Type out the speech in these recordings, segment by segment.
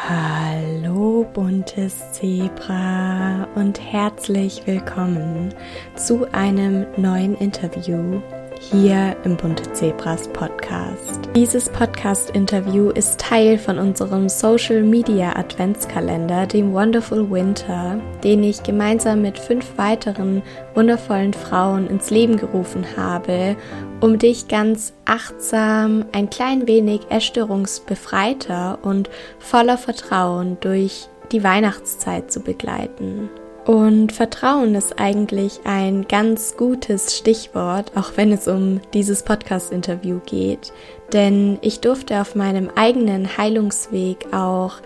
Hallo buntes Zebra und herzlich willkommen zu einem neuen Interview hier im Bunte Zebras Podcast. Dieses Podcast-Interview ist Teil von unserem Social Media Adventskalender, dem Wonderful Winter, den ich gemeinsam mit fünf weiteren wundervollen Frauen ins Leben gerufen habe, um dich ganz achtsam, ein klein wenig erstörungsbefreiter und voller Vertrauen durch die Weihnachtszeit zu begleiten. Und Vertrauen ist eigentlich ein ganz gutes Stichwort, auch wenn es um dieses Podcast-Interview geht. Denn ich durfte auf meinem eigenen Heilungsweg auch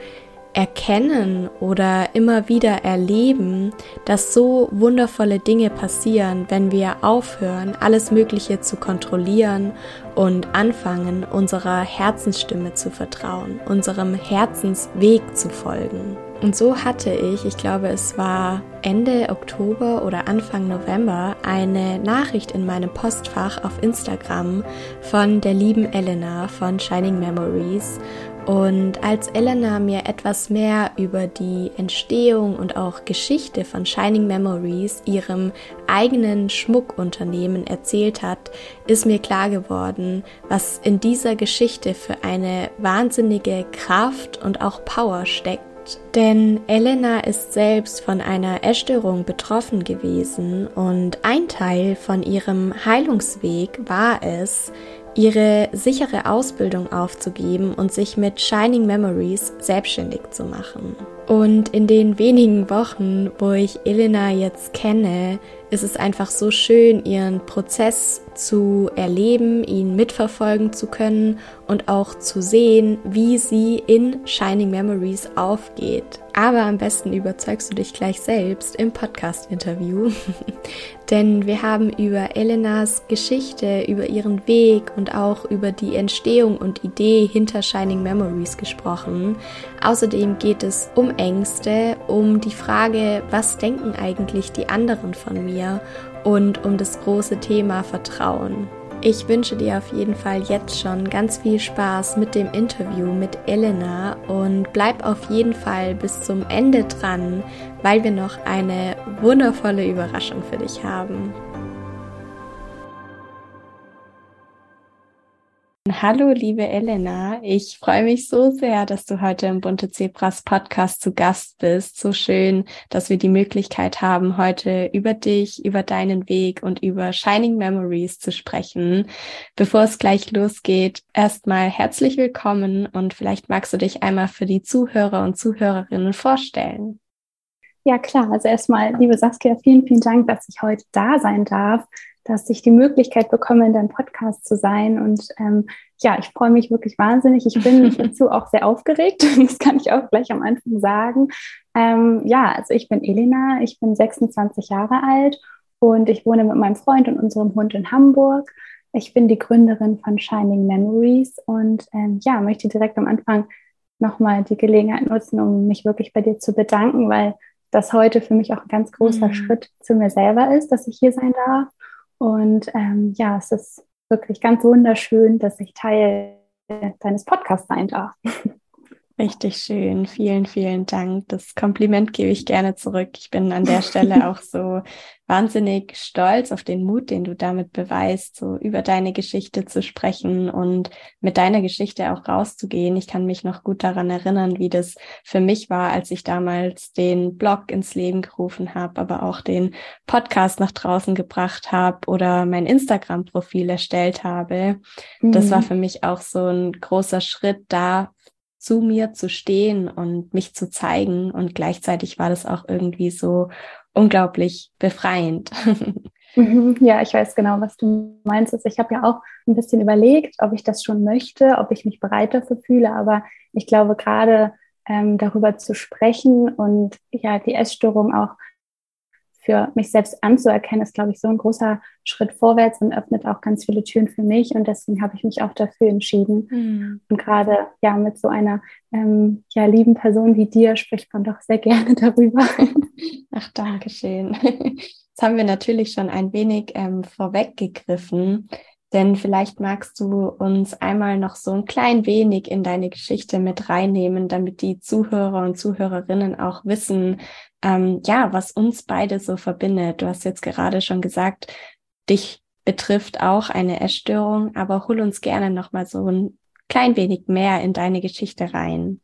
erkennen oder immer wieder erleben, dass so wundervolle Dinge passieren, wenn wir aufhören, alles Mögliche zu kontrollieren und anfangen, unserer Herzensstimme zu vertrauen, unserem Herzensweg zu folgen. Und so hatte ich, ich glaube es war Ende Oktober oder Anfang November, eine Nachricht in meinem Postfach auf Instagram von der lieben Elena von Shining Memories. Und als Elena mir etwas mehr über die Entstehung und auch Geschichte von Shining Memories, ihrem eigenen Schmuckunternehmen, erzählt hat, ist mir klar geworden, was in dieser Geschichte für eine wahnsinnige Kraft und auch Power steckt denn Elena ist selbst von einer Essstörung betroffen gewesen und ein Teil von ihrem Heilungsweg war es, ihre sichere Ausbildung aufzugeben und sich mit Shining Memories selbstständig zu machen. Und in den wenigen Wochen, wo ich Elena jetzt kenne, ist es einfach so schön, ihren Prozess zu erleben, ihn mitverfolgen zu können und auch zu sehen, wie sie in Shining Memories aufgeht. Aber am besten überzeugst du dich gleich selbst im Podcast-Interview, denn wir haben über Elenas Geschichte, über ihren Weg und auch über die Entstehung und Idee hinter Shining Memories gesprochen. Außerdem geht es um Ängste, um die Frage, was denken eigentlich die anderen von mir und um das große Thema Vertrauen. Ich wünsche dir auf jeden Fall jetzt schon ganz viel Spaß mit dem Interview mit Elena und bleib auf jeden Fall bis zum Ende dran, weil wir noch eine wundervolle Überraschung für dich haben. Hallo, liebe Elena. Ich freue mich so sehr, dass du heute im Bunte Zebras Podcast zu Gast bist. So schön, dass wir die Möglichkeit haben, heute über dich, über deinen Weg und über Shining Memories zu sprechen. Bevor es gleich losgeht, erstmal herzlich willkommen und vielleicht magst du dich einmal für die Zuhörer und Zuhörerinnen vorstellen. Ja, klar. Also erstmal, liebe Saskia, vielen, vielen Dank, dass ich heute da sein darf dass ich die Möglichkeit bekomme, in deinem Podcast zu sein. Und ähm, ja, ich freue mich wirklich wahnsinnig. Ich bin dazu auch sehr aufgeregt. Das kann ich auch gleich am Anfang sagen. Ähm, ja, also ich bin Elena, ich bin 26 Jahre alt und ich wohne mit meinem Freund und unserem Hund in Hamburg. Ich bin die Gründerin von Shining Memories und ähm, ja, möchte direkt am Anfang nochmal die Gelegenheit nutzen, um mich wirklich bei dir zu bedanken, weil das heute für mich auch ein ganz großer mhm. Schritt zu mir selber ist, dass ich hier sein darf. Und ähm, ja, es ist wirklich ganz wunderschön, dass ich Teil deines Podcasts sein darf. Richtig schön. Vielen, vielen Dank. Das Kompliment gebe ich gerne zurück. Ich bin an der Stelle auch so wahnsinnig stolz auf den Mut, den du damit beweist, so über deine Geschichte zu sprechen und mit deiner Geschichte auch rauszugehen. Ich kann mich noch gut daran erinnern, wie das für mich war, als ich damals den Blog ins Leben gerufen habe, aber auch den Podcast nach draußen gebracht habe oder mein Instagram-Profil erstellt habe. Mhm. Das war mhm. für mich auch so ein großer Schritt da zu mir zu stehen und mich zu zeigen. Und gleichzeitig war das auch irgendwie so unglaublich befreiend. Mhm, ja, ich weiß genau, was du meinst. Also ich habe ja auch ein bisschen überlegt, ob ich das schon möchte, ob ich mich bereit dafür fühle. Aber ich glaube, gerade ähm, darüber zu sprechen und ja, die Essstörung auch für mich selbst anzuerkennen, ist, glaube ich, so ein großer Schritt vorwärts und öffnet auch ganz viele Türen für mich. Und deswegen habe ich mich auch dafür entschieden. Mhm. Und gerade ja mit so einer ähm, ja, lieben Person wie dir spricht man doch sehr gerne darüber. Ach, danke schön. Jetzt haben wir natürlich schon ein wenig ähm, vorweggegriffen. Denn vielleicht magst du uns einmal noch so ein klein wenig in deine Geschichte mit reinnehmen, damit die Zuhörer und Zuhörerinnen auch wissen, ähm, ja, was uns beide so verbindet. Du hast jetzt gerade schon gesagt, dich betrifft auch eine Essstörung, aber hol uns gerne noch mal so ein klein wenig mehr in deine Geschichte rein.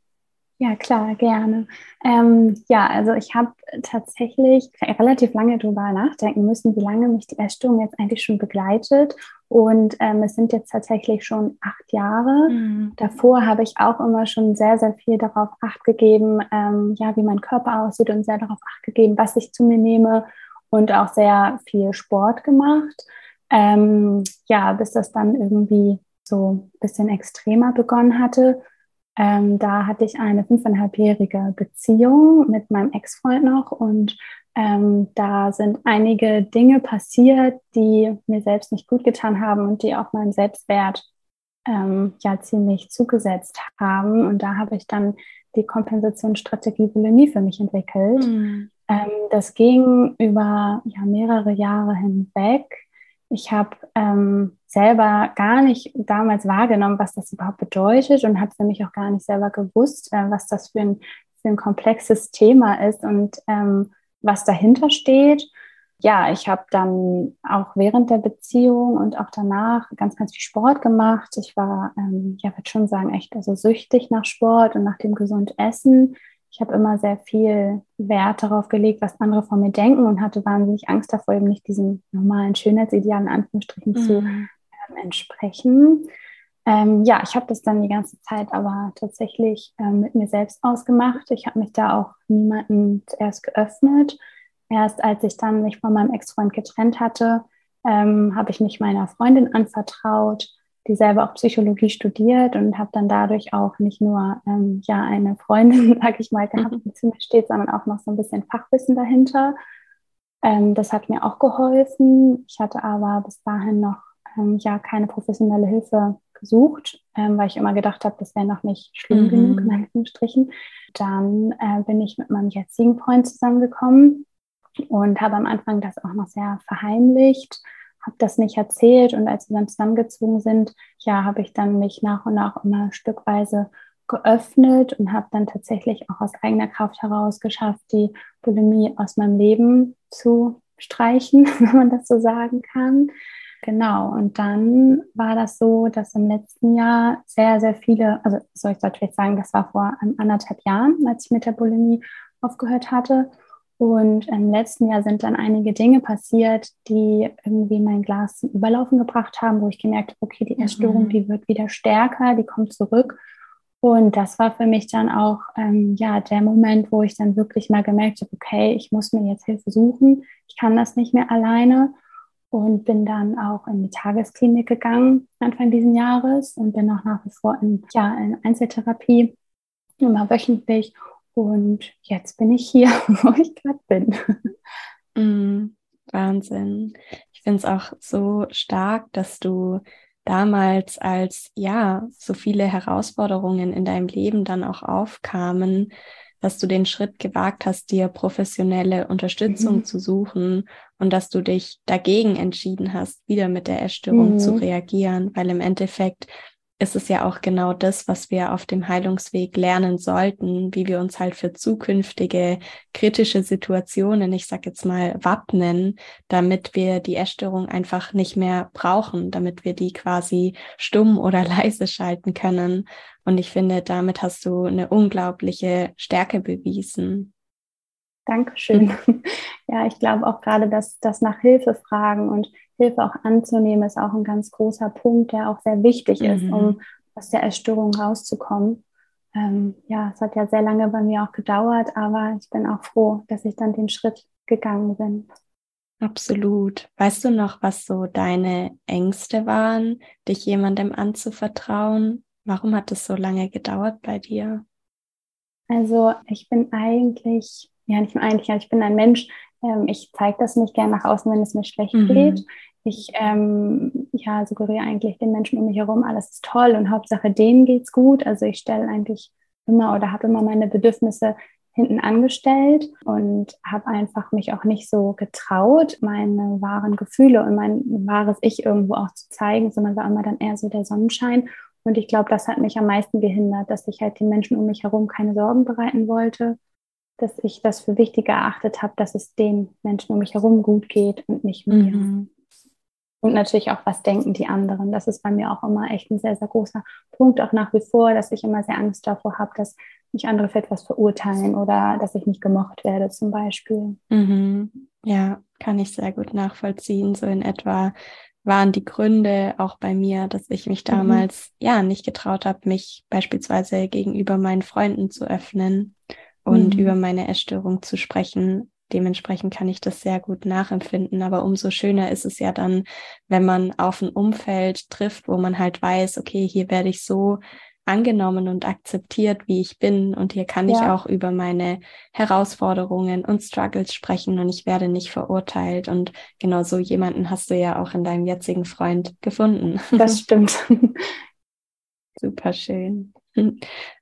Ja, klar, gerne. Ähm, ja, also ich habe tatsächlich relativ lange darüber nachdenken müssen, wie lange mich die Essstörung jetzt eigentlich schon begleitet. Und ähm, es sind jetzt tatsächlich schon acht Jahre. Mhm. Davor habe ich auch immer schon sehr, sehr viel darauf acht gegeben, ähm, ja, wie mein Körper aussieht und sehr darauf acht gegeben, was ich zu mir nehme und auch sehr viel Sport gemacht. Ähm, ja, bis das dann irgendwie so ein bisschen extremer begonnen hatte. Ähm, da hatte ich eine fünfeinhalbjährige Beziehung mit meinem Ex-Freund noch und ähm, da sind einige Dinge passiert, die mir selbst nicht gut getan haben und die auch meinem Selbstwert ähm, ja ziemlich zugesetzt haben. Und da habe ich dann die Kompensationsstrategie Bulimie für mich entwickelt. Mhm. Ähm, das ging über ja, mehrere Jahre hinweg. Ich habe ähm, selber gar nicht damals wahrgenommen, was das überhaupt bedeutet und habe für mich auch gar nicht selber gewusst, äh, was das für ein, für ein komplexes Thema ist und ähm, was dahinter steht. Ja, ich habe dann auch während der Beziehung und auch danach ganz, ganz viel Sport gemacht. Ich war, ähm, ja, würde schon sagen, echt also süchtig nach Sport und nach dem gesund Essen ich habe immer sehr viel Wert darauf gelegt, was andere von mir denken und hatte wahnsinnig Angst davor, eben nicht diesem normalen Schönheitsideal in Anführungsstrichen mhm. zu ähm, entsprechen. Ähm, ja, ich habe das dann die ganze Zeit aber tatsächlich ähm, mit mir selbst ausgemacht. Ich habe mich da auch niemandem zuerst geöffnet. Erst als ich dann mich von meinem Ex-Freund getrennt hatte, ähm, habe ich mich meiner Freundin anvertraut die selber auch Psychologie studiert und habe dann dadurch auch nicht nur ähm, ja eine Freundin, sag ich mal, gehabt, mhm. die zu mir steht, sondern auch noch so ein bisschen Fachwissen dahinter. Ähm, das hat mir auch geholfen. Ich hatte aber bis dahin noch ähm, ja keine professionelle Hilfe gesucht, ähm, weil ich immer gedacht habe, das wäre noch nicht schlimm mhm. genug, in Anführungsstrichen. Dann äh, bin ich mit meinem jetzigen Freund zusammengekommen und habe am Anfang das auch noch sehr verheimlicht habe das nicht erzählt und als wir dann zusammengezogen sind, ja, habe ich dann mich nach und nach immer stückweise geöffnet und habe dann tatsächlich auch aus eigener Kraft heraus geschafft, die Bulimie aus meinem Leben zu streichen, wenn man das so sagen kann. Genau, und dann war das so, dass im letzten Jahr sehr, sehr viele, also soll ich vielleicht sagen, das war vor anderthalb Jahren, als ich mit der Bulimie aufgehört hatte. Und im letzten Jahr sind dann einige Dinge passiert, die irgendwie mein Glas zum Überlaufen gebracht haben, wo ich gemerkt habe, okay, die Essstörung, mhm. die wird wieder stärker, die kommt zurück. Und das war für mich dann auch ähm, ja der Moment, wo ich dann wirklich mal gemerkt habe, okay, ich muss mir jetzt Hilfe suchen, ich kann das nicht mehr alleine und bin dann auch in die Tagesklinik gegangen Anfang dieses Jahres und bin auch nach wie vor in, ja, in Einzeltherapie immer wöchentlich und jetzt bin ich hier, wo ich gerade bin. Mm, Wahnsinn. Ich finde es auch so stark, dass du damals, als ja so viele Herausforderungen in deinem Leben dann auch aufkamen, dass du den Schritt gewagt hast, dir professionelle Unterstützung mhm. zu suchen und dass du dich dagegen entschieden hast, wieder mit der Essstörung mhm. zu reagieren, weil im Endeffekt ist es ja auch genau das, was wir auf dem Heilungsweg lernen sollten, wie wir uns halt für zukünftige kritische Situationen, ich sag jetzt mal, wappnen, damit wir die Essstörung einfach nicht mehr brauchen, damit wir die quasi stumm oder leise schalten können. Und ich finde, damit hast du eine unglaubliche Stärke bewiesen. Dankeschön. Ja, ich glaube auch gerade, dass das nach Hilfe fragen und Hilfe auch anzunehmen, ist auch ein ganz großer Punkt, der auch sehr wichtig mhm. ist, um aus der Erstörung rauszukommen. Ähm, ja, es hat ja sehr lange bei mir auch gedauert, aber ich bin auch froh, dass ich dann den Schritt gegangen bin. Absolut. Weißt du noch, was so deine Ängste waren, dich jemandem anzuvertrauen? Warum hat es so lange gedauert bei dir? Also ich bin eigentlich, ja nicht eigentlich, ich bin ein Mensch, ähm, ich zeige das nicht gern nach außen, wenn es mir schlecht mhm. geht. Ich ähm, ja, suggeriere eigentlich den Menschen um mich herum, alles ist toll und Hauptsache denen geht's gut. Also ich stelle eigentlich immer oder habe immer meine Bedürfnisse hinten angestellt und habe einfach mich auch nicht so getraut, meine wahren Gefühle und mein wahres Ich irgendwo auch zu zeigen, sondern war immer dann eher so der Sonnenschein. Und ich glaube, das hat mich am meisten gehindert, dass ich halt den Menschen um mich herum keine Sorgen bereiten wollte, dass ich das für wichtig erachtet habe, dass es den Menschen um mich herum gut geht und nicht mir. Mhm. Und natürlich auch, was denken die anderen. Das ist bei mir auch immer echt ein sehr, sehr großer Punkt, auch nach wie vor, dass ich immer sehr Angst davor habe, dass mich andere für etwas verurteilen oder dass ich nicht gemocht werde zum Beispiel. Mhm. Ja, kann ich sehr gut nachvollziehen. So in etwa waren die Gründe auch bei mir, dass ich mich mhm. damals mhm. ja nicht getraut habe, mich beispielsweise gegenüber meinen Freunden zu öffnen und mhm. über meine Essstörung zu sprechen, Dementsprechend kann ich das sehr gut nachempfinden. Aber umso schöner ist es ja dann, wenn man auf ein Umfeld trifft, wo man halt weiß, okay, hier werde ich so angenommen und akzeptiert, wie ich bin. Und hier kann ja. ich auch über meine Herausforderungen und Struggles sprechen und ich werde nicht verurteilt. Und genau so jemanden hast du ja auch in deinem jetzigen Freund gefunden. Das stimmt. Super schön.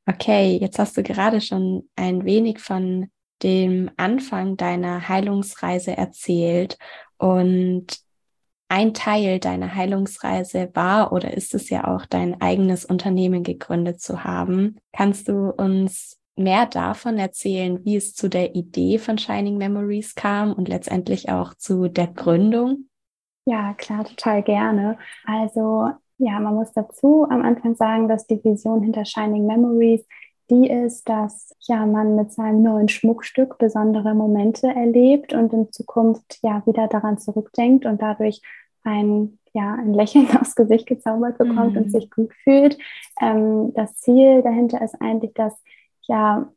Okay, jetzt hast du gerade schon ein wenig von dem Anfang deiner Heilungsreise erzählt und ein Teil deiner Heilungsreise war oder ist es ja auch dein eigenes Unternehmen gegründet zu haben. Kannst du uns mehr davon erzählen, wie es zu der Idee von Shining Memories kam und letztendlich auch zu der Gründung? Ja, klar, total gerne. Also ja, man muss dazu am Anfang sagen, dass die Vision hinter Shining Memories die ist, dass ja man mit seinem neuen Schmuckstück besondere Momente erlebt und in Zukunft ja wieder daran zurückdenkt und dadurch ein ja ein Lächeln aufs Gesicht gezaubert bekommt mhm. und sich gut fühlt. Ähm, das Ziel dahinter ist eigentlich, dass ja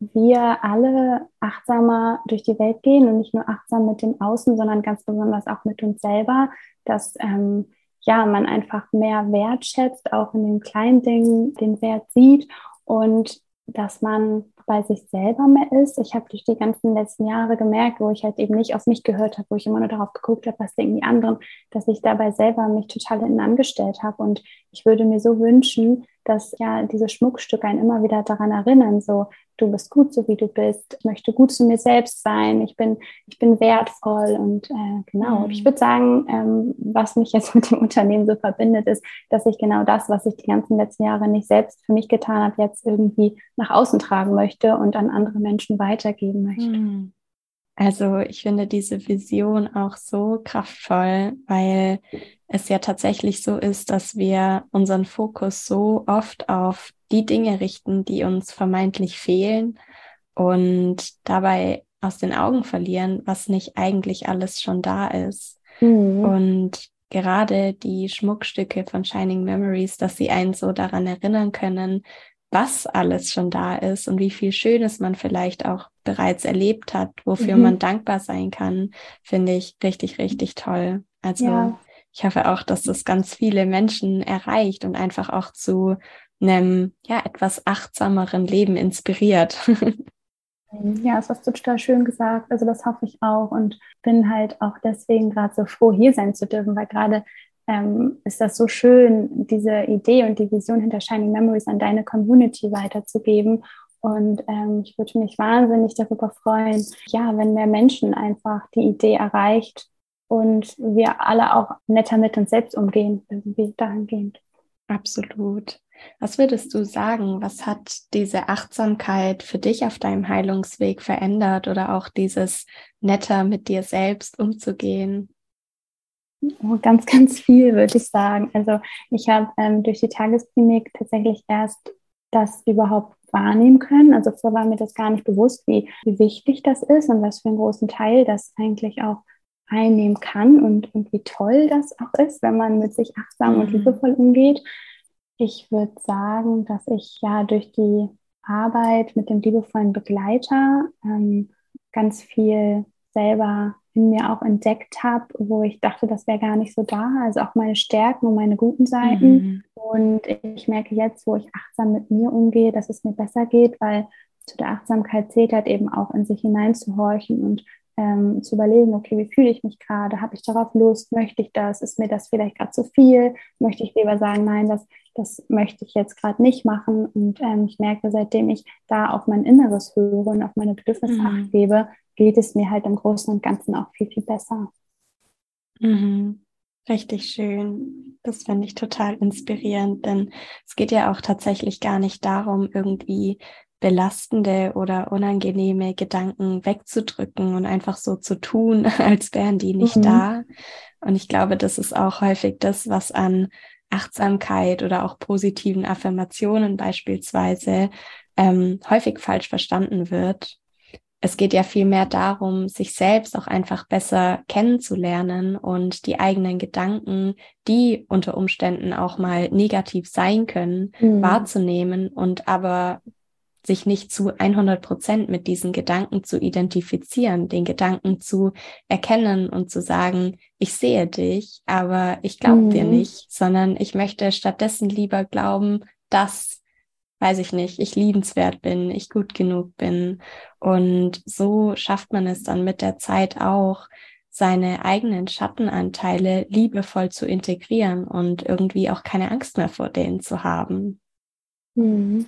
wir alle achtsamer durch die Welt gehen und nicht nur achtsam mit dem Außen, sondern ganz besonders auch mit uns selber, dass ähm, ja man einfach mehr wertschätzt, auch in den kleinen Dingen den Wert sieht und dass man bei sich selber mehr ist. Ich habe durch die ganzen letzten Jahre gemerkt, wo ich halt eben nicht auf mich gehört habe, wo ich immer nur darauf geguckt habe, was denken die anderen, dass ich dabei selber mich total hinten angestellt habe. Und ich würde mir so wünschen, dass ja diese Schmuckstücke einen immer wieder daran erinnern, so du bist gut, so wie du bist, ich möchte gut zu mir selbst sein, ich bin, ich bin wertvoll und äh, genau. Mhm. Ich würde sagen, ähm, was mich jetzt mit dem Unternehmen so verbindet, ist, dass ich genau das, was ich die ganzen letzten Jahre nicht selbst für mich getan habe, jetzt irgendwie nach außen tragen möchte und an andere Menschen weitergeben möchte. Mhm. Also ich finde diese Vision auch so kraftvoll, weil es ja tatsächlich so ist, dass wir unseren Fokus so oft auf die Dinge richten, die uns vermeintlich fehlen und dabei aus den Augen verlieren, was nicht eigentlich alles schon da ist. Mhm. Und gerade die Schmuckstücke von Shining Memories, dass sie einen so daran erinnern können, was alles schon da ist und wie viel Schönes man vielleicht auch bereits erlebt hat, wofür mhm. man dankbar sein kann, finde ich richtig, richtig toll. Also ja. Ich hoffe auch, dass das ganz viele Menschen erreicht und einfach auch zu einem ja etwas achtsameren Leben inspiriert. Ja, das hast du total schön gesagt. Also das hoffe ich auch und bin halt auch deswegen gerade so froh, hier sein zu dürfen, weil gerade ähm, ist das so schön, diese Idee und die Vision hinter Shining Memories an deine Community weiterzugeben. Und ähm, ich würde mich wahnsinnig darüber freuen, ja, wenn mehr Menschen einfach die Idee erreicht und wir alle auch netter mit uns selbst umgehen, wie dahingehend. Absolut. Was würdest du sagen, was hat diese Achtsamkeit für dich auf deinem Heilungsweg verändert oder auch dieses netter mit dir selbst umzugehen? Oh, ganz, ganz viel, würde ich sagen. Also ich habe ähm, durch die Tagesklinik tatsächlich erst das überhaupt wahrnehmen können. Also vorher war mir das gar nicht bewusst, wie, wie wichtig das ist und was für einen großen Teil das eigentlich auch einnehmen kann und, und wie toll das auch ist, wenn man mit sich achtsam mhm. und liebevoll umgeht. Ich würde sagen, dass ich ja durch die Arbeit mit dem liebevollen Begleiter ähm, ganz viel selber in mir auch entdeckt habe, wo ich dachte, das wäre gar nicht so da. Also auch meine Stärken und meine guten Seiten. Mhm. Und ich merke jetzt, wo ich achtsam mit mir umgehe, dass es mir besser geht, weil zu der Achtsamkeit zählt halt eben auch in sich hineinzuhorchen und ähm, zu überlegen, okay, wie fühle ich mich gerade? Habe ich darauf Lust? Möchte ich das? Ist mir das vielleicht gerade zu viel? Möchte ich lieber sagen, nein, das, das möchte ich jetzt gerade nicht machen. Und ähm, ich merke, seitdem ich da auf mein Inneres höre und auf meine Bedürfnisse mhm. acht gebe, geht es mir halt im Großen und Ganzen auch viel, viel besser. Mhm. Richtig schön. Das finde ich total inspirierend, denn es geht ja auch tatsächlich gar nicht darum, irgendwie belastende oder unangenehme Gedanken wegzudrücken und einfach so zu tun, als wären die nicht mhm. da. Und ich glaube, das ist auch häufig das, was an Achtsamkeit oder auch positiven Affirmationen beispielsweise ähm, häufig falsch verstanden wird. Es geht ja vielmehr darum, sich selbst auch einfach besser kennenzulernen und die eigenen Gedanken, die unter Umständen auch mal negativ sein können, mhm. wahrzunehmen und aber sich nicht zu 100 Prozent mit diesen Gedanken zu identifizieren, den Gedanken zu erkennen und zu sagen, ich sehe dich, aber ich glaube mhm. dir nicht, sondern ich möchte stattdessen lieber glauben, dass, weiß ich nicht, ich liebenswert bin, ich gut genug bin. Und so schafft man es dann mit der Zeit auch, seine eigenen Schattenanteile liebevoll zu integrieren und irgendwie auch keine Angst mehr vor denen zu haben. Mhm.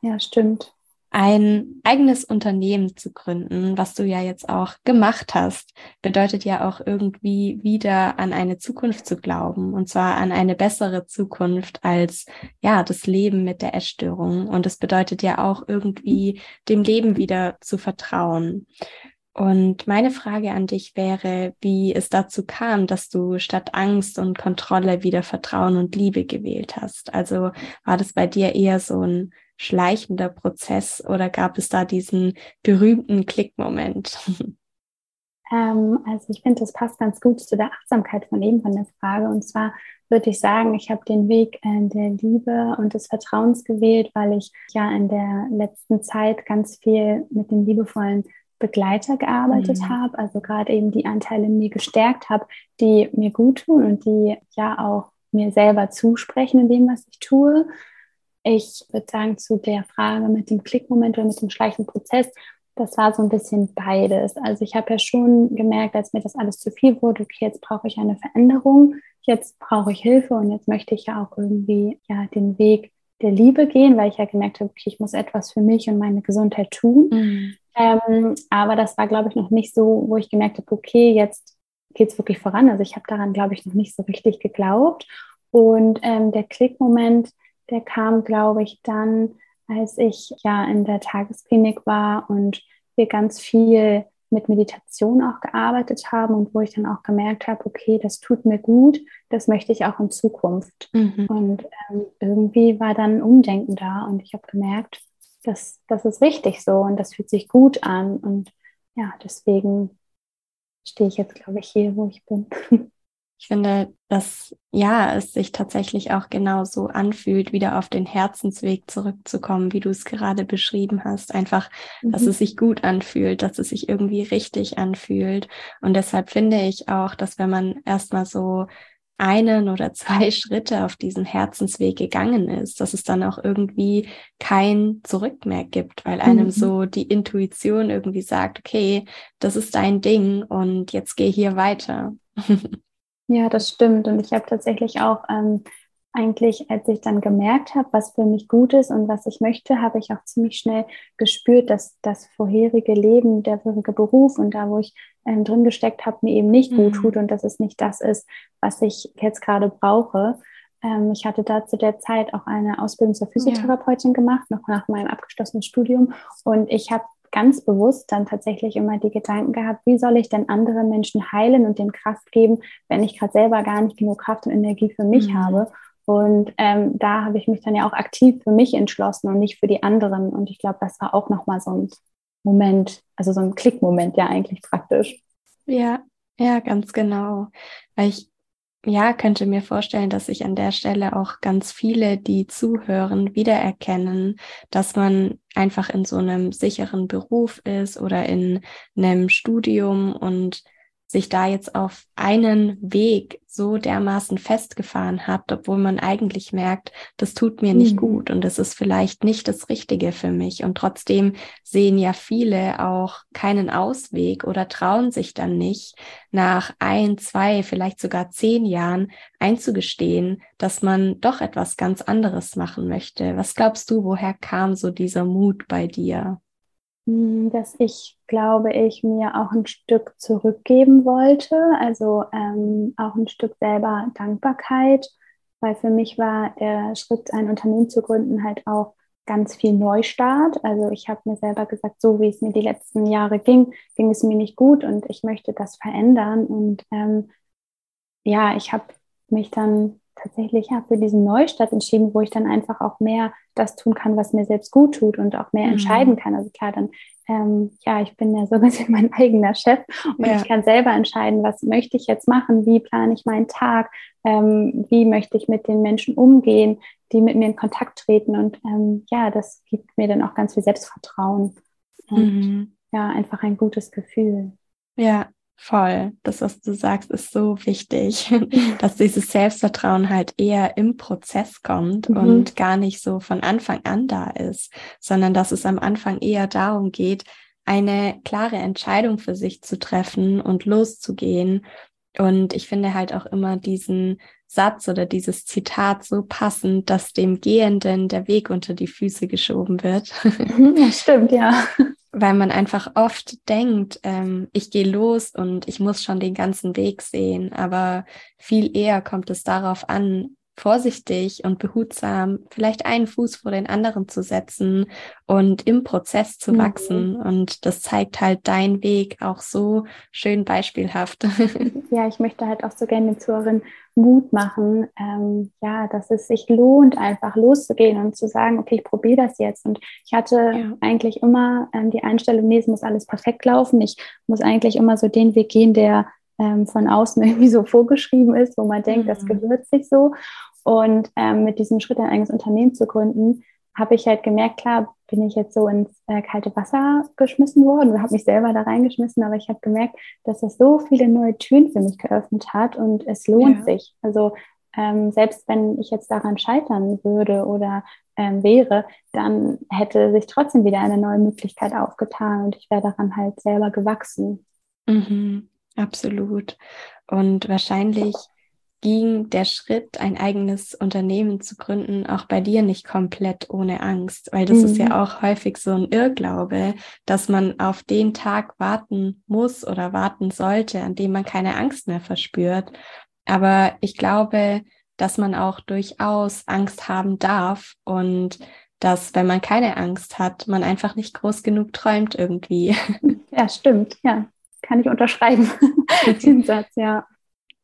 Ja, stimmt ein eigenes Unternehmen zu gründen, was du ja jetzt auch gemacht hast, bedeutet ja auch irgendwie wieder an eine Zukunft zu glauben und zwar an eine bessere Zukunft als ja das Leben mit der Essstörung und es bedeutet ja auch irgendwie dem Leben wieder zu vertrauen. Und meine Frage an dich wäre, wie es dazu kam, dass du statt Angst und Kontrolle wieder Vertrauen und Liebe gewählt hast. Also war das bei dir eher so ein schleichender Prozess oder gab es da diesen berühmten Klickmoment? Ähm, also ich finde, das passt ganz gut zu der Achtsamkeit von eben von der Frage. Und zwar würde ich sagen, ich habe den Weg äh, der Liebe und des Vertrauens gewählt, weil ich ja in der letzten Zeit ganz viel mit dem liebevollen Begleiter gearbeitet mhm. habe, also gerade eben die Anteile in mir gestärkt habe, die mir gut tun und die ja auch mir selber zusprechen in dem, was ich tue. Ich würde sagen, zu der Frage mit dem Klickmoment oder mit dem schleichenden Prozess, das war so ein bisschen beides. Also ich habe ja schon gemerkt, als mir das alles zu viel wurde, okay, jetzt brauche ich eine Veränderung, jetzt brauche ich Hilfe und jetzt möchte ich ja auch irgendwie ja den Weg der Liebe gehen, weil ich ja gemerkt habe, okay, ich muss etwas für mich und meine Gesundheit tun. Mhm. Ähm, aber das war, glaube ich, noch nicht so, wo ich gemerkt habe, okay, jetzt geht es wirklich voran. Also ich habe daran, glaube ich, noch nicht so richtig geglaubt. Und ähm, der Klickmoment, der kam, glaube ich, dann, als ich ja in der Tagesklinik war und wir ganz viel mit Meditation auch gearbeitet haben und wo ich dann auch gemerkt habe, okay, das tut mir gut, das möchte ich auch in Zukunft. Mhm. Und ähm, irgendwie war dann ein Umdenken da und ich habe gemerkt, dass das ist richtig so und das fühlt sich gut an. Und ja, deswegen stehe ich jetzt, glaube ich, hier, wo ich bin. Ich finde, dass ja, es sich tatsächlich auch genauso anfühlt, wieder auf den Herzensweg zurückzukommen, wie du es gerade beschrieben hast. Einfach, mhm. dass es sich gut anfühlt, dass es sich irgendwie richtig anfühlt. Und deshalb finde ich auch, dass wenn man erstmal so einen oder zwei Schritte auf diesen Herzensweg gegangen ist, dass es dann auch irgendwie kein Zurück mehr gibt, weil einem mhm. so die Intuition irgendwie sagt, okay, das ist dein Ding und jetzt geh hier weiter. Ja, das stimmt. Und ich habe tatsächlich auch ähm, eigentlich, als ich dann gemerkt habe, was für mich gut ist und was ich möchte, habe ich auch ziemlich schnell gespürt, dass das vorherige Leben, der vorherige Beruf und da, wo ich ähm, drin gesteckt habe, mir eben nicht mhm. gut tut und dass es nicht das ist, was ich jetzt gerade brauche. Ähm, ich hatte da zu der Zeit auch eine Ausbildung zur Physiotherapeutin ja. gemacht, noch nach meinem abgeschlossenen Studium. Und ich habe ganz bewusst dann tatsächlich immer die Gedanken gehabt, wie soll ich denn andere Menschen heilen und denen Kraft geben, wenn ich gerade selber gar nicht genug Kraft und Energie für mich mhm. habe. Und ähm, da habe ich mich dann ja auch aktiv für mich entschlossen und nicht für die anderen. Und ich glaube, das war auch nochmal so ein Moment, also so ein Klickmoment ja eigentlich praktisch. Ja, ja, ganz genau. Weil ich ja, könnte mir vorstellen, dass sich an der Stelle auch ganz viele, die zuhören, wiedererkennen, dass man einfach in so einem sicheren Beruf ist oder in einem Studium und sich da jetzt auf einen Weg so dermaßen festgefahren hat, obwohl man eigentlich merkt, das tut mir nicht mhm. gut und es ist vielleicht nicht das Richtige für mich. Und trotzdem sehen ja viele auch keinen Ausweg oder trauen sich dann nicht, nach ein, zwei, vielleicht sogar zehn Jahren einzugestehen, dass man doch etwas ganz anderes machen möchte. Was glaubst du, woher kam so dieser Mut bei dir? Hm, dass ich, glaube ich, mir auch ein Stück zurückgeben wollte, also ähm, auch ein Stück selber Dankbarkeit, weil für mich war der Schritt, ein Unternehmen zu gründen, halt auch ganz viel Neustart. Also ich habe mir selber gesagt, so wie es mir die letzten Jahre ging, ging es mir nicht gut und ich möchte das verändern. Und ähm, ja, ich habe mich dann tatsächlich ja, für diesen Neustart entschieden, wo ich dann einfach auch mehr das tun kann, was mir selbst gut tut und auch mehr mhm. entscheiden kann. Also klar, dann, ähm, ja, ich bin ja so ein bisschen mein eigener Chef und ja. ich kann selber entscheiden, was möchte ich jetzt machen, wie plane ich meinen Tag, ähm, wie möchte ich mit den Menschen umgehen, die mit mir in Kontakt treten. Und ähm, ja, das gibt mir dann auch ganz viel Selbstvertrauen und mhm. ja, einfach ein gutes Gefühl. Ja, Voll. Das, was du sagst, ist so wichtig, dass dieses Selbstvertrauen halt eher im Prozess kommt mhm. und gar nicht so von Anfang an da ist, sondern dass es am Anfang eher darum geht, eine klare Entscheidung für sich zu treffen und loszugehen. Und ich finde halt auch immer diesen Satz oder dieses Zitat so passend, dass dem Gehenden der Weg unter die Füße geschoben wird. Ja, stimmt, ja weil man einfach oft denkt, ähm, ich gehe los und ich muss schon den ganzen Weg sehen. Aber viel eher kommt es darauf an, vorsichtig und behutsam vielleicht einen Fuß vor den anderen zu setzen und im Prozess zu mhm. wachsen. Und das zeigt halt dein Weg auch so schön beispielhaft. Ja, ich möchte halt auch so gerne den Zuhörern Mut machen, ähm, ja, dass es sich lohnt, einfach loszugehen und zu sagen, okay, ich probiere das jetzt. Und ich hatte ja. eigentlich immer ähm, die Einstellung, nee, es muss alles perfekt laufen. Ich muss eigentlich immer so den Weg gehen, der ähm, von außen irgendwie so vorgeschrieben ist, wo man denkt, mhm. das gehört sich so. Und ähm, mit diesem Schritt, ein eigenes Unternehmen zu gründen, habe ich halt gemerkt, klar, bin ich jetzt so ins äh, kalte Wasser geschmissen worden oder habe mich selber da reingeschmissen, aber ich habe gemerkt, dass das so viele neue Türen für mich geöffnet hat und es lohnt ja. sich. Also ähm, selbst wenn ich jetzt daran scheitern würde oder ähm, wäre, dann hätte sich trotzdem wieder eine neue Möglichkeit aufgetan und ich wäre daran halt selber gewachsen. Mhm, absolut. Und wahrscheinlich ging der Schritt, ein eigenes Unternehmen zu gründen, auch bei dir nicht komplett ohne Angst, weil das mhm. ist ja mhm. auch häufig so ein Irrglaube, dass man auf den Tag warten muss oder warten sollte, an dem man keine Angst mehr verspürt. Aber ich glaube, dass man auch durchaus Angst haben darf und dass, wenn man keine Angst hat, man einfach nicht groß genug träumt irgendwie. Ja, stimmt. Ja, kann ich unterschreiben, den Satz, ja.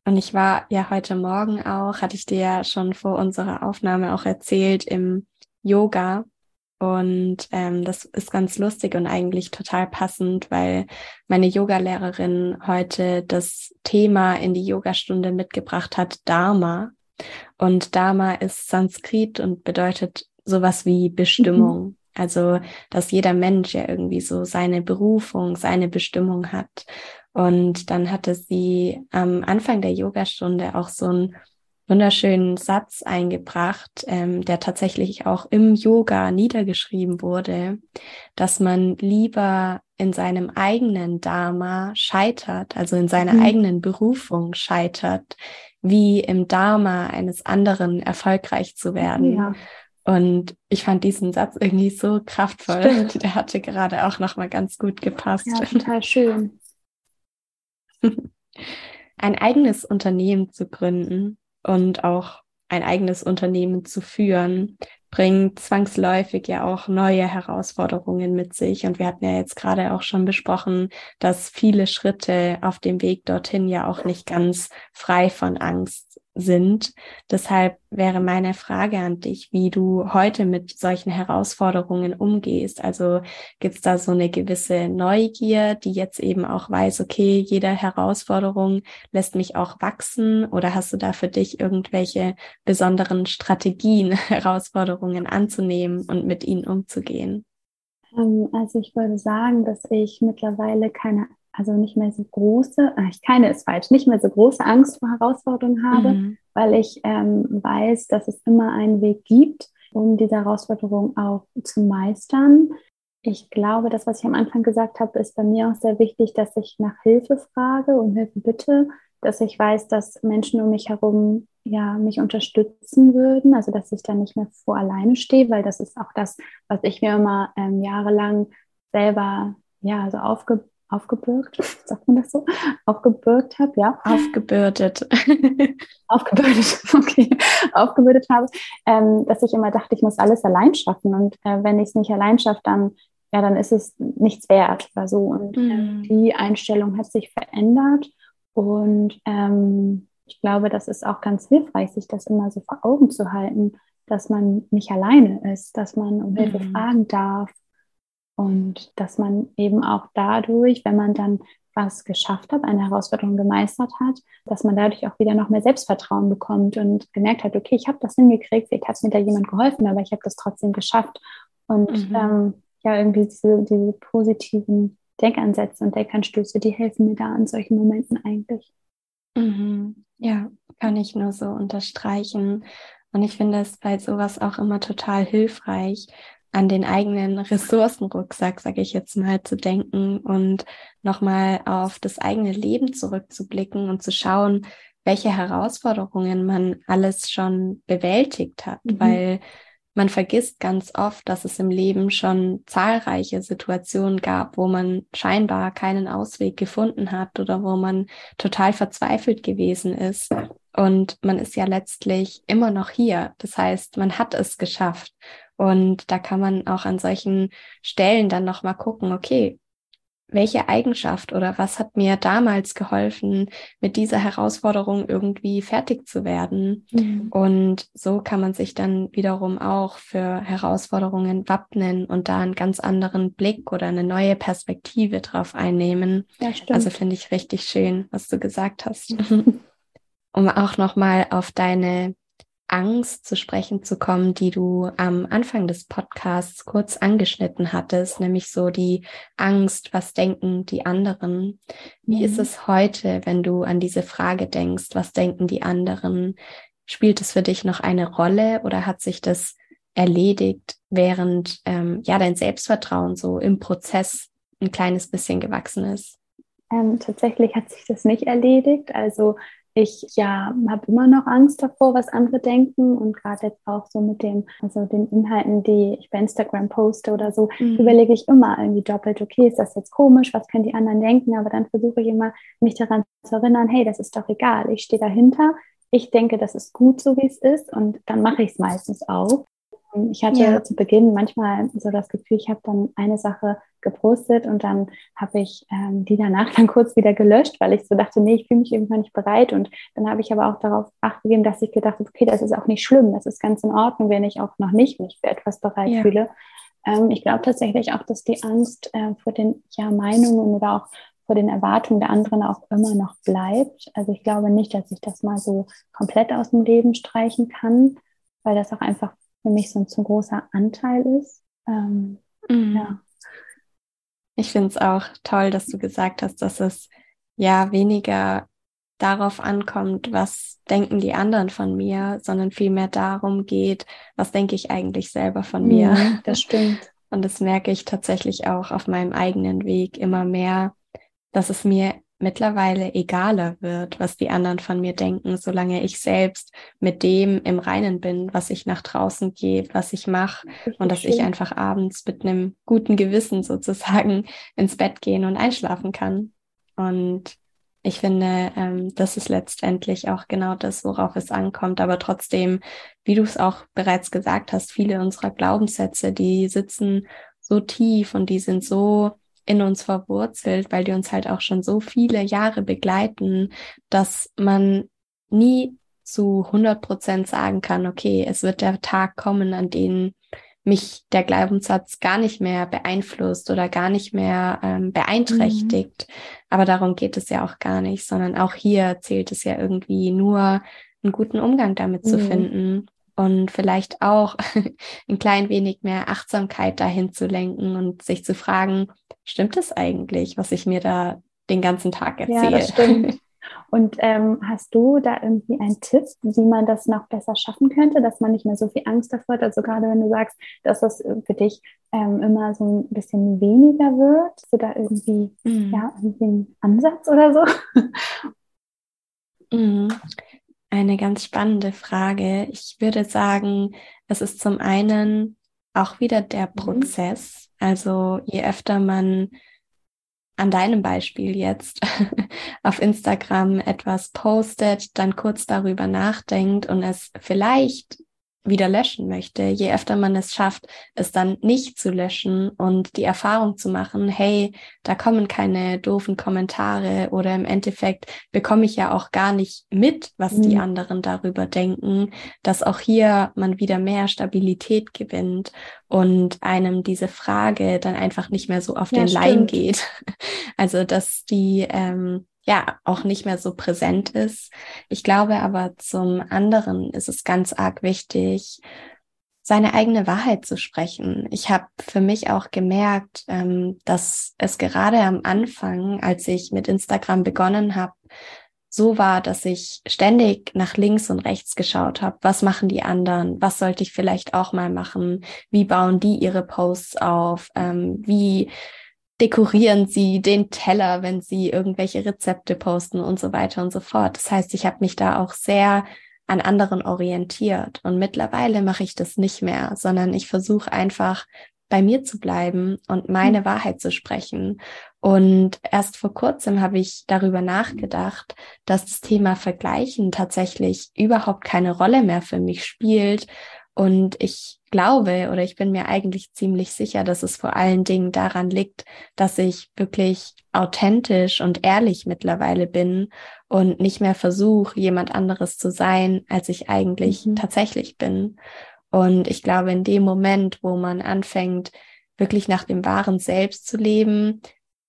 Und ich war ja heute Morgen auch, hatte ich dir ja schon vor unserer Aufnahme auch erzählt, im Yoga. Und ähm, das ist ganz lustig und eigentlich total passend, weil meine Yogalehrerin heute das Thema in die Yogastunde mitgebracht hat, Dharma. Und Dharma ist Sanskrit und bedeutet sowas wie Bestimmung. Mhm. Also, dass jeder Mensch ja irgendwie so seine Berufung, seine Bestimmung hat. Und dann hatte sie am Anfang der Yogastunde auch so einen wunderschönen Satz eingebracht, ähm, der tatsächlich auch im Yoga niedergeschrieben wurde, dass man lieber in seinem eigenen Dharma scheitert, also in seiner mhm. eigenen Berufung scheitert, wie im Dharma eines anderen erfolgreich zu werden. Ja. Und ich fand diesen Satz irgendwie so kraftvoll. Stimmt. Der hatte gerade auch noch mal ganz gut gepasst. Ja, total schön. ein eigenes Unternehmen zu gründen und auch ein eigenes Unternehmen zu führen, bringt zwangsläufig ja auch neue Herausforderungen mit sich. Und wir hatten ja jetzt gerade auch schon besprochen, dass viele Schritte auf dem Weg dorthin ja auch nicht ganz frei von Angst sind. Deshalb wäre meine Frage an dich, wie du heute mit solchen Herausforderungen umgehst. Also gibt es da so eine gewisse Neugier, die jetzt eben auch weiß, okay, jede Herausforderung lässt mich auch wachsen oder hast du da für dich irgendwelche besonderen Strategien, Herausforderungen anzunehmen und mit ihnen umzugehen? Ähm, also ich würde sagen, dass ich mittlerweile keine also nicht mehr so große, äh, keine ist falsch, nicht mehr so große Angst vor Herausforderungen habe, mhm. weil ich ähm, weiß, dass es immer einen Weg gibt, um diese Herausforderung auch zu meistern. Ich glaube, das, was ich am Anfang gesagt habe, ist bei mir auch sehr wichtig, dass ich nach Hilfe frage und Hilfe bitte, dass ich weiß, dass Menschen um mich herum ja mich unterstützen würden, also dass ich dann nicht mehr vor alleine stehe, weil das ist auch das, was ich mir immer ähm, jahrelang selber ja so aufge aufgebürgt, sagt man das so? Aufgebürgt habe, ja. Aufgebürdet. Aufgebürdet, okay. Aufgebürdet habe, ähm, dass ich immer dachte, ich muss alles allein schaffen. Und äh, wenn ich es nicht allein schaffe, dann, ja, dann ist es nichts wert oder so. Und äh, mhm. die Einstellung hat sich verändert. Und ähm, ich glaube, das ist auch ganz hilfreich, sich das immer so vor Augen zu halten, dass man nicht alleine ist, dass man um Hilfe mhm. fragen darf und dass man eben auch dadurch, wenn man dann was geschafft hat, eine Herausforderung gemeistert hat, dass man dadurch auch wieder noch mehr Selbstvertrauen bekommt und gemerkt hat, okay, ich habe das hingekriegt, vielleicht hat mir da jemand geholfen, aber ich habe das trotzdem geschafft. Und mhm. ähm, ja, irgendwie diese, diese positiven Denkansätze und Denkanstöße, die helfen mir da in solchen Momenten eigentlich. Mhm. Ja, kann ich nur so unterstreichen. Und ich finde es bei sowas auch immer total hilfreich, an den eigenen Ressourcenrucksack, sage ich jetzt mal, zu denken und nochmal auf das eigene Leben zurückzublicken und zu schauen, welche Herausforderungen man alles schon bewältigt hat, mhm. weil man vergisst ganz oft, dass es im Leben schon zahlreiche Situationen gab, wo man scheinbar keinen Ausweg gefunden hat oder wo man total verzweifelt gewesen ist. Und man ist ja letztlich immer noch hier. Das heißt, man hat es geschafft. Und da kann man auch an solchen Stellen dann nochmal gucken, okay, welche Eigenschaft oder was hat mir damals geholfen, mit dieser Herausforderung irgendwie fertig zu werden? Mhm. Und so kann man sich dann wiederum auch für Herausforderungen wappnen und da einen ganz anderen Blick oder eine neue Perspektive drauf einnehmen. Ja, also finde ich richtig schön, was du gesagt hast. um auch nochmal auf deine Angst zu sprechen zu kommen, die du am Anfang des Podcasts kurz angeschnitten hattest, nämlich so die Angst, was denken die anderen. Wie mhm. ist es heute, wenn du an diese Frage denkst, was denken die anderen? Spielt es für dich noch eine Rolle oder hat sich das erledigt, während ähm, ja dein Selbstvertrauen so im Prozess ein kleines bisschen gewachsen ist? Ähm, tatsächlich hat sich das nicht erledigt. Also ich ja habe immer noch Angst davor, was andere denken und gerade jetzt auch so mit dem, also den Inhalten, die ich bei Instagram poste oder so, mhm. überlege ich immer irgendwie doppelt, okay, ist das jetzt komisch, was können die anderen denken, aber dann versuche ich immer, mich daran zu erinnern, hey, das ist doch egal, ich stehe dahinter, ich denke, das ist gut so, wie es ist und dann mache ich es meistens auch. Ich hatte ja. zu Beginn manchmal so das Gefühl, ich habe dann eine Sache gepostet und dann habe ich ähm, die danach dann kurz wieder gelöscht, weil ich so dachte, nee, ich fühle mich irgendwann nicht bereit. Und dann habe ich aber auch darauf Acht gegeben, dass ich gedacht habe, okay, das ist auch nicht schlimm, das ist ganz in Ordnung, wenn ich auch noch nicht mich für etwas bereit ja. fühle. Ähm, ich glaube tatsächlich auch, dass die Angst äh, vor den ja, Meinungen oder auch vor den Erwartungen der anderen auch immer noch bleibt. Also ich glaube nicht, dass ich das mal so komplett aus dem Leben streichen kann, weil das auch einfach für mich so ein zu großer Anteil ist. Ähm, mhm. Ja. Ich finde es auch toll, dass du gesagt hast, dass es ja weniger darauf ankommt, was denken die anderen von mir, sondern vielmehr darum geht, was denke ich eigentlich selber von mir. Mhm, das stimmt. Und das merke ich tatsächlich auch auf meinem eigenen Weg immer mehr, dass es mir mittlerweile egaler wird, was die anderen von mir denken, solange ich selbst mit dem im Reinen bin, was ich nach draußen gebe, was ich mache und dass schön. ich einfach abends mit einem guten Gewissen sozusagen ins Bett gehen und einschlafen kann. Und ich finde, ähm, das ist letztendlich auch genau das, worauf es ankommt. Aber trotzdem, wie du es auch bereits gesagt hast, viele unserer Glaubenssätze, die sitzen so tief und die sind so in uns verwurzelt, weil die uns halt auch schon so viele Jahre begleiten, dass man nie zu 100 Prozent sagen kann, okay, es wird der Tag kommen, an dem mich der Glaubenssatz gar nicht mehr beeinflusst oder gar nicht mehr ähm, beeinträchtigt. Mhm. Aber darum geht es ja auch gar nicht, sondern auch hier zählt es ja irgendwie nur, einen guten Umgang damit mhm. zu finden und vielleicht auch ein klein wenig mehr Achtsamkeit dahin zu lenken und sich zu fragen, stimmt es eigentlich, was ich mir da den ganzen Tag erzähle. Ja, das stimmt. Und ähm, hast du da irgendwie einen Tipp, wie man das noch besser schaffen könnte, dass man nicht mehr so viel Angst davor hat? Also gerade wenn du sagst, dass das für dich ähm, immer so ein bisschen weniger wird, hast du da irgendwie, mhm. ja, irgendwie einen Ansatz oder so? Mhm. Eine ganz spannende Frage. Ich würde sagen, es ist zum einen auch wieder der mhm. Prozess. Also je öfter man an deinem Beispiel jetzt auf Instagram etwas postet, dann kurz darüber nachdenkt und es vielleicht wieder löschen möchte, je öfter man es schafft, es dann nicht zu löschen und die Erfahrung zu machen, hey, da kommen keine doofen Kommentare oder im Endeffekt bekomme ich ja auch gar nicht mit, was mhm. die anderen darüber denken, dass auch hier man wieder mehr Stabilität gewinnt und einem diese Frage dann einfach nicht mehr so auf ja, den stimmt. Leim geht. Also, dass die ähm, ja auch nicht mehr so präsent ist. Ich glaube aber zum anderen ist es ganz arg wichtig, seine eigene Wahrheit zu sprechen. Ich habe für mich auch gemerkt, ähm, dass es gerade am Anfang, als ich mit Instagram begonnen habe, so war, dass ich ständig nach links und rechts geschaut habe. Was machen die anderen? Was sollte ich vielleicht auch mal machen? Wie bauen die ihre Posts auf? Ähm, wie dekorieren sie den Teller, wenn sie irgendwelche Rezepte posten und so weiter und so fort. Das heißt, ich habe mich da auch sehr an anderen orientiert und mittlerweile mache ich das nicht mehr, sondern ich versuche einfach bei mir zu bleiben und meine mhm. Wahrheit zu sprechen. Und erst vor kurzem habe ich darüber nachgedacht, dass das Thema Vergleichen tatsächlich überhaupt keine Rolle mehr für mich spielt und ich glaube oder ich bin mir eigentlich ziemlich sicher, dass es vor allen Dingen daran liegt, dass ich wirklich authentisch und ehrlich mittlerweile bin und nicht mehr versuche, jemand anderes zu sein, als ich eigentlich mhm. tatsächlich bin. Und ich glaube, in dem Moment, wo man anfängt, wirklich nach dem wahren Selbst zu leben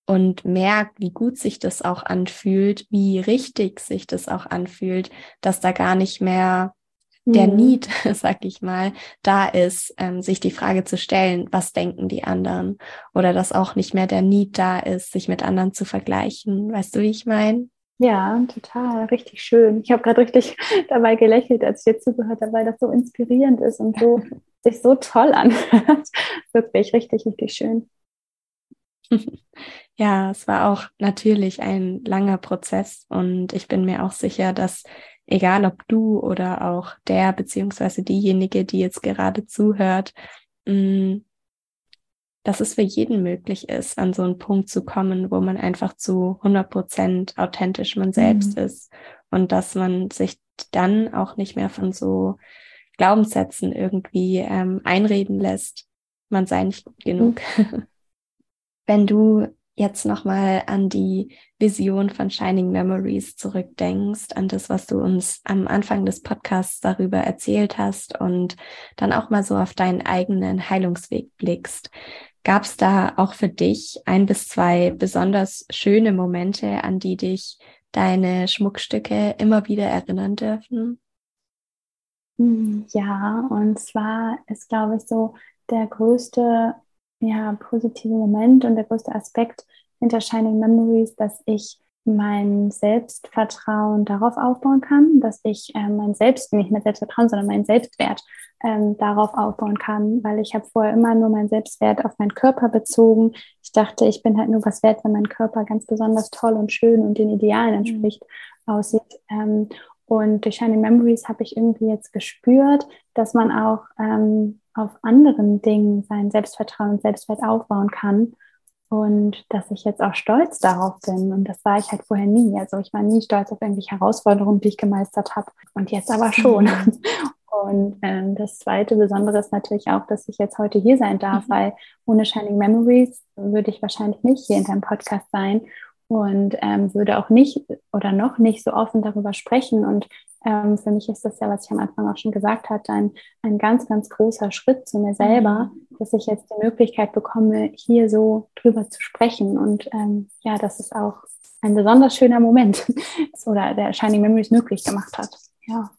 und merkt, wie gut sich das auch anfühlt, wie richtig sich das auch anfühlt, dass da gar nicht mehr der mhm. Need, sag ich mal, da ist, ähm, sich die Frage zu stellen, was denken die anderen? Oder dass auch nicht mehr der Need da ist, sich mit anderen zu vergleichen. Weißt du, wie ich meine? Ja, total, richtig schön. Ich habe gerade richtig dabei gelächelt, als ich dir zugehört habe, weil das so inspirierend ist und so sich so toll anhört. Wirklich richtig, richtig schön. Ja, es war auch natürlich ein langer Prozess und ich bin mir auch sicher, dass egal ob du oder auch der beziehungsweise diejenige, die jetzt gerade zuhört, mm, dass es für jeden möglich ist, an so einen Punkt zu kommen, wo man einfach zu 100 Prozent authentisch man selbst mhm. ist und dass man sich dann auch nicht mehr von so Glaubenssätzen irgendwie ähm, einreden lässt, man sei nicht gut genug. Mhm. Wenn du jetzt nochmal an die Vision von Shining Memories zurückdenkst, an das, was du uns am Anfang des Podcasts darüber erzählt hast und dann auch mal so auf deinen eigenen Heilungsweg blickst. Gab es da auch für dich ein bis zwei besonders schöne Momente, an die dich deine Schmuckstücke immer wieder erinnern dürfen? Hm, ja, und zwar ist, glaube ich, so der größte ja, positive Moment und der größte Aspekt hinter Shining Memories, dass ich mein Selbstvertrauen darauf aufbauen kann, dass ich äh, mein Selbst, nicht mehr Selbstvertrauen, sondern mein Selbstwert ähm, darauf aufbauen kann, weil ich habe vorher immer nur meinen Selbstwert auf meinen Körper bezogen. Ich dachte, ich bin halt nur was wert, wenn mein Körper ganz besonders toll und schön und den Idealen mhm. entspricht, mhm. aussieht. Ähm, und durch Shining Memories habe ich irgendwie jetzt gespürt, dass man auch ähm, auf anderen Dingen sein Selbstvertrauen und Selbstwert aufbauen kann. Und dass ich jetzt auch stolz darauf bin. Und das war ich halt vorher nie. Also ich war nie stolz auf irgendwelche Herausforderungen, die ich gemeistert habe. Und jetzt aber schon. Mhm. Und ähm, das zweite Besondere ist natürlich auch, dass ich jetzt heute hier sein darf, mhm. weil ohne Shining Memories würde ich wahrscheinlich nicht hier in deinem Podcast sein und ähm, würde auch nicht oder noch nicht so offen darüber sprechen. Und ähm, für mich ist das ja, was ich am Anfang auch schon gesagt hatte, ein, ein ganz, ganz großer Schritt zu mir selber, mhm. dass ich jetzt die Möglichkeit bekomme, hier so drüber zu sprechen. Und ähm, ja, das ist auch ein besonders schöner Moment oder der Shining Memories möglich gemacht hat. Ja.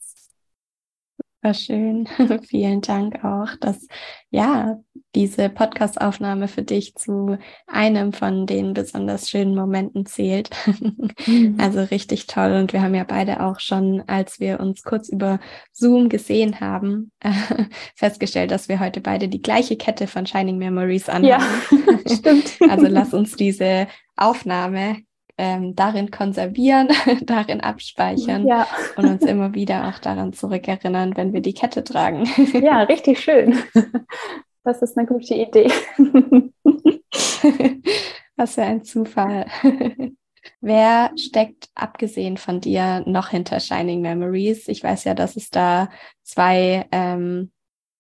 Super schön. Vielen Dank auch, dass ja diese Podcastaufnahme für dich zu einem von den besonders schönen Momenten zählt. Mhm. Also richtig toll. Und wir haben ja beide auch schon, als wir uns kurz über Zoom gesehen haben, äh, festgestellt, dass wir heute beide die gleiche Kette von Shining Memories anhaben. Ja, stimmt. Also lass uns diese Aufnahme ähm, darin konservieren, darin abspeichern ja. und uns immer wieder auch daran zurückerinnern, wenn wir die Kette tragen. Ja, richtig schön. Das ist eine gute Idee. Was für ein Zufall. Wer steckt abgesehen von dir noch hinter Shining Memories? Ich weiß ja, dass es da zwei ähm,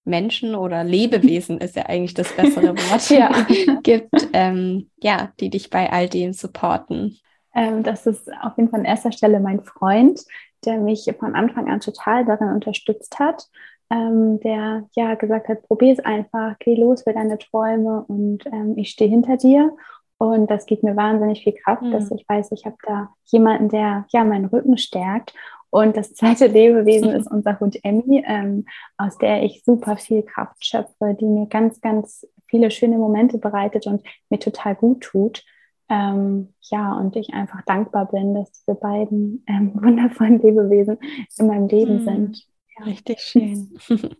Menschen oder Lebewesen ist ja eigentlich das bessere Wort ja. gibt, ähm, ja, die dich bei all dem supporten. Ähm, das ist auf jeden Fall an erster Stelle mein Freund, der mich von Anfang an total darin unterstützt hat, ähm, der ja gesagt hat, probier es einfach, geh los für deine Träume und ähm, ich stehe hinter dir. Und das gibt mir wahnsinnig viel Kraft, mhm. dass ich weiß, ich habe da jemanden, der ja meinen Rücken stärkt. Und das zweite Lebewesen ist unser Hund Emmy, ähm, aus der ich super viel Kraft schöpfe, die mir ganz, ganz viele schöne Momente bereitet und mir total gut tut. Ähm, ja, und ich einfach dankbar bin, dass diese beiden ähm, wundervollen Lebewesen in meinem Leben mhm. sind. Ja. Richtig schön.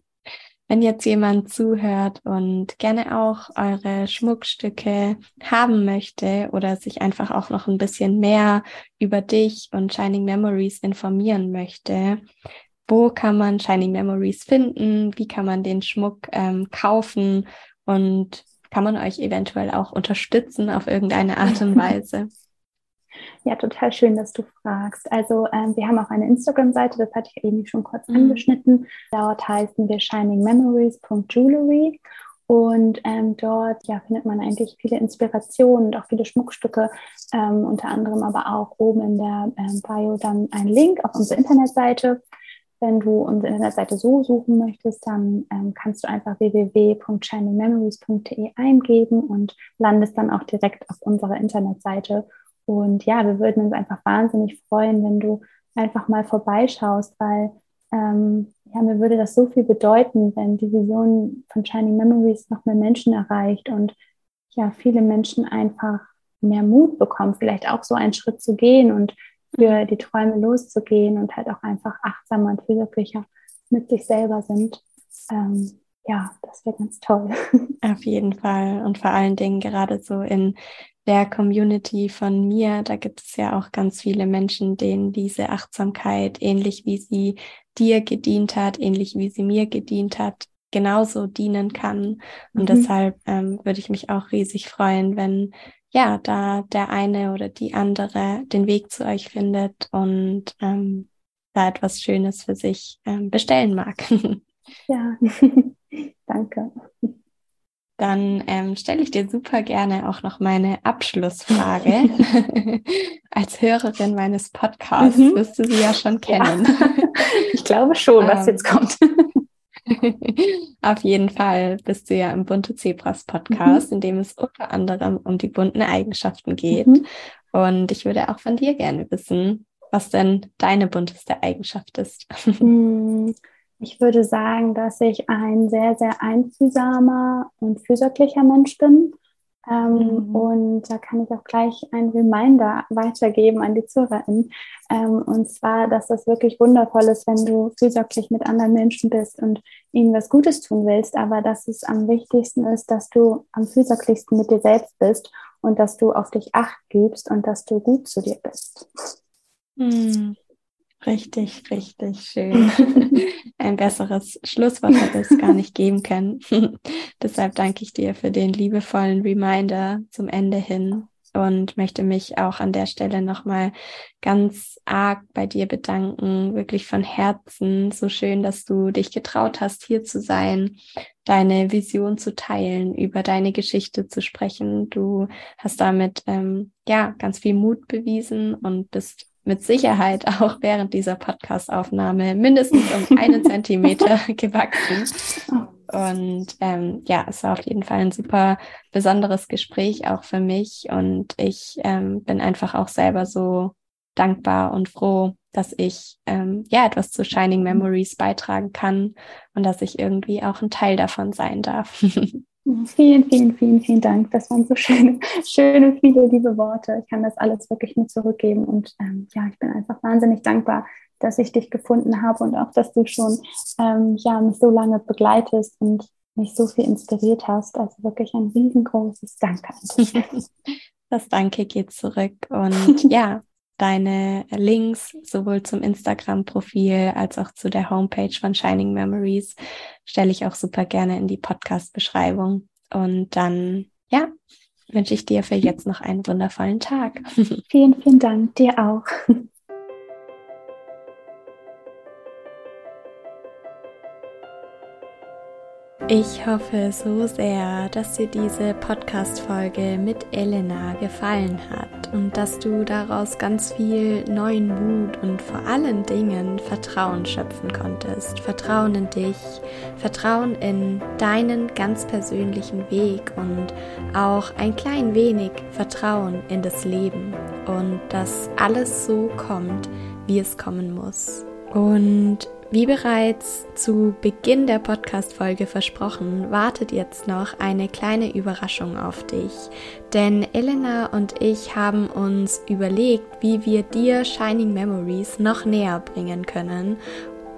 Wenn jetzt jemand zuhört und gerne auch eure Schmuckstücke haben möchte oder sich einfach auch noch ein bisschen mehr über dich und Shining Memories informieren möchte, wo kann man Shining Memories finden? Wie kann man den Schmuck ähm, kaufen? Und kann man euch eventuell auch unterstützen auf irgendeine Art und Weise? Ja, total schön, dass du fragst. Also ähm, wir haben auch eine Instagram-Seite, das hatte ich eben schon kurz mhm. angeschnitten. Dort heißen wir shiningmemories.jewelry und ähm, dort ja, findet man eigentlich viele Inspirationen und auch viele Schmuckstücke, ähm, unter anderem aber auch oben in der ähm, Bio dann ein Link auf unsere Internetseite. Wenn du unsere Internetseite so suchen möchtest, dann ähm, kannst du einfach www.shiningmemories.de eingeben und landest dann auch direkt auf unserer Internetseite. Und ja, wir würden uns einfach wahnsinnig freuen, wenn du einfach mal vorbeischaust, weil ähm, ja, mir würde das so viel bedeuten, wenn die Vision von Shining Memories noch mehr Menschen erreicht und ja, viele Menschen einfach mehr Mut bekommen, vielleicht auch so einen Schritt zu gehen und für die Träume loszugehen und halt auch einfach achtsamer und fürsorglicher mit sich selber sind. Ähm, ja, das wäre ganz toll. Auf jeden Fall. Und vor allen Dingen gerade so in der Community von mir, da gibt es ja auch ganz viele Menschen, denen diese Achtsamkeit, ähnlich wie sie dir gedient hat, ähnlich wie sie mir gedient hat, genauso dienen kann. Und mhm. deshalb ähm, würde ich mich auch riesig freuen, wenn ja, da der eine oder die andere den Weg zu euch findet und ähm, da etwas Schönes für sich ähm, bestellen mag. Ja, danke. Dann ähm, stelle ich dir super gerne auch noch meine Abschlussfrage. Als Hörerin meines Podcasts mhm. wirst du sie ja schon kennen. Ja. Ich glaube schon, was ähm, jetzt kommt. Auf jeden Fall bist du ja im Bunte Zebras Podcast, mhm. in dem es unter anderem um die bunten Eigenschaften geht. Mhm. Und ich würde auch von dir gerne wissen, was denn deine bunteste Eigenschaft ist. Ich würde sagen, dass ich ein sehr, sehr einfühlsamer und fürsorglicher Mensch bin. Ähm, mhm. Und da kann ich auch gleich einen Reminder weitergeben an die ZuhörerInnen. Ähm, und zwar, dass das wirklich wundervoll ist, wenn du fürsorglich mit anderen Menschen bist und ihnen was Gutes tun willst, aber dass es am wichtigsten ist, dass du am fürsorglichsten mit dir selbst bist und dass du auf dich acht gibst und dass du gut zu dir bist. Mhm. Richtig, richtig schön. Ein besseres Schlusswort hätte es gar nicht geben können. Deshalb danke ich dir für den liebevollen Reminder zum Ende hin und möchte mich auch an der Stelle nochmal ganz arg bei dir bedanken, wirklich von Herzen. So schön, dass du dich getraut hast, hier zu sein, deine Vision zu teilen, über deine Geschichte zu sprechen. Du hast damit ähm, ja ganz viel Mut bewiesen und bist mit Sicherheit auch während dieser Podcastaufnahme mindestens um einen Zentimeter gewachsen. Und ähm, ja, es war auf jeden Fall ein super besonderes Gespräch auch für mich. Und ich ähm, bin einfach auch selber so dankbar und froh, dass ich ähm, ja etwas zu Shining Memories beitragen kann und dass ich irgendwie auch ein Teil davon sein darf. Vielen, vielen, vielen, vielen Dank. Das waren so schöne, schöne, viele liebe Worte. Ich kann das alles wirklich nur zurückgeben. Und ähm, ja, ich bin einfach wahnsinnig dankbar, dass ich dich gefunden habe und auch, dass du schon ähm, ja, mich so lange begleitest und mich so viel inspiriert hast. Also wirklich ein riesengroßes Danke an dich. Das Danke geht zurück. Und ja, deine Links sowohl zum Instagram-Profil als auch zu der Homepage von Shining Memories stelle ich auch super gerne in die Podcast-Beschreibung. Und dann, ja, wünsche ich dir für jetzt noch einen wundervollen Tag. Vielen, vielen Dank. Dir auch. Ich hoffe so sehr, dass dir diese Podcast-Folge mit Elena gefallen hat und dass du daraus ganz viel neuen Mut und vor allen Dingen Vertrauen schöpfen konntest. Vertrauen in dich, Vertrauen in deinen ganz persönlichen Weg und auch ein klein wenig Vertrauen in das Leben und dass alles so kommt, wie es kommen muss. Und wie bereits zu Beginn der Podcast-Folge versprochen, wartet jetzt noch eine kleine Überraschung auf dich. Denn Elena und ich haben uns überlegt, wie wir dir Shining Memories noch näher bringen können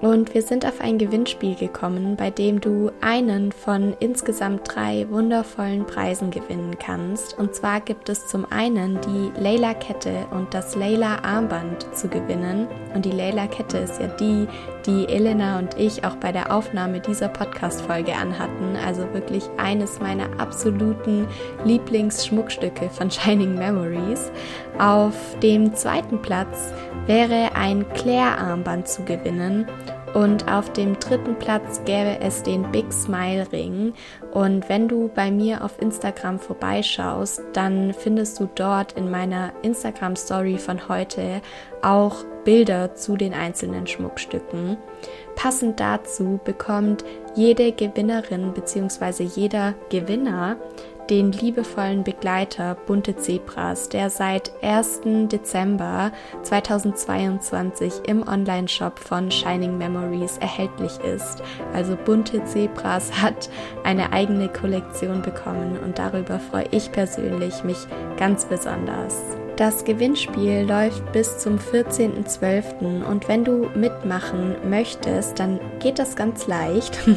und wir sind auf ein Gewinnspiel gekommen, bei dem du einen von insgesamt drei wundervollen Preisen gewinnen kannst. Und zwar gibt es zum einen die Layla Kette und das Layla Armband zu gewinnen. Und die Layla Kette ist ja die, die Elena und ich auch bei der Aufnahme dieser Podcast-Folge anhatten. Also wirklich eines meiner absoluten Lieblingsschmuckstücke von Shining Memories. Auf dem zweiten Platz wäre ein Claire-Armband zu gewinnen. Und auf dem dritten Platz gäbe es den Big Smile Ring. Und wenn du bei mir auf Instagram vorbeischaust, dann findest du dort in meiner Instagram Story von heute auch Bilder zu den einzelnen Schmuckstücken. Passend dazu bekommt jede Gewinnerin bzw. jeder Gewinner den liebevollen Begleiter Bunte Zebras, der seit 1. Dezember 2022 im Online-Shop von Shining Memories erhältlich ist. Also Bunte Zebras hat eine eigene Kollektion bekommen und darüber freue ich persönlich mich ganz besonders. Das Gewinnspiel läuft bis zum 14.12. und wenn du mitmachen möchtest, dann geht das ganz leicht.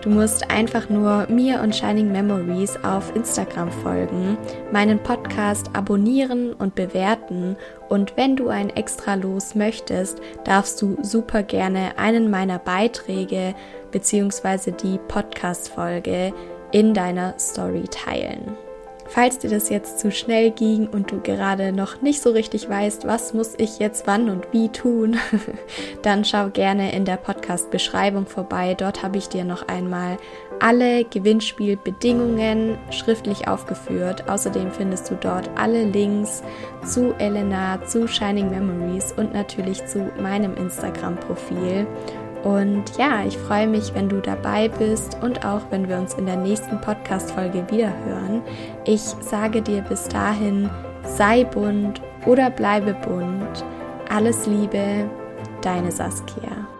Du musst einfach nur mir und Shining Memories auf Instagram folgen, meinen Podcast abonnieren und bewerten und wenn du ein extra los möchtest, darfst du super gerne einen meiner Beiträge bzw. die Podcast-Folge in deiner Story teilen. Falls dir das jetzt zu schnell ging und du gerade noch nicht so richtig weißt, was muss ich jetzt wann und wie tun, dann schau gerne in der Podcast-Beschreibung vorbei. Dort habe ich dir noch einmal alle Gewinnspielbedingungen schriftlich aufgeführt. Außerdem findest du dort alle Links zu Elena, zu Shining Memories und natürlich zu meinem Instagram-Profil. Und ja, ich freue mich, wenn du dabei bist und auch wenn wir uns in der nächsten Podcast-Folge wieder hören. Ich sage dir bis dahin, sei bunt oder bleibe bunt. Alles Liebe, deine Saskia.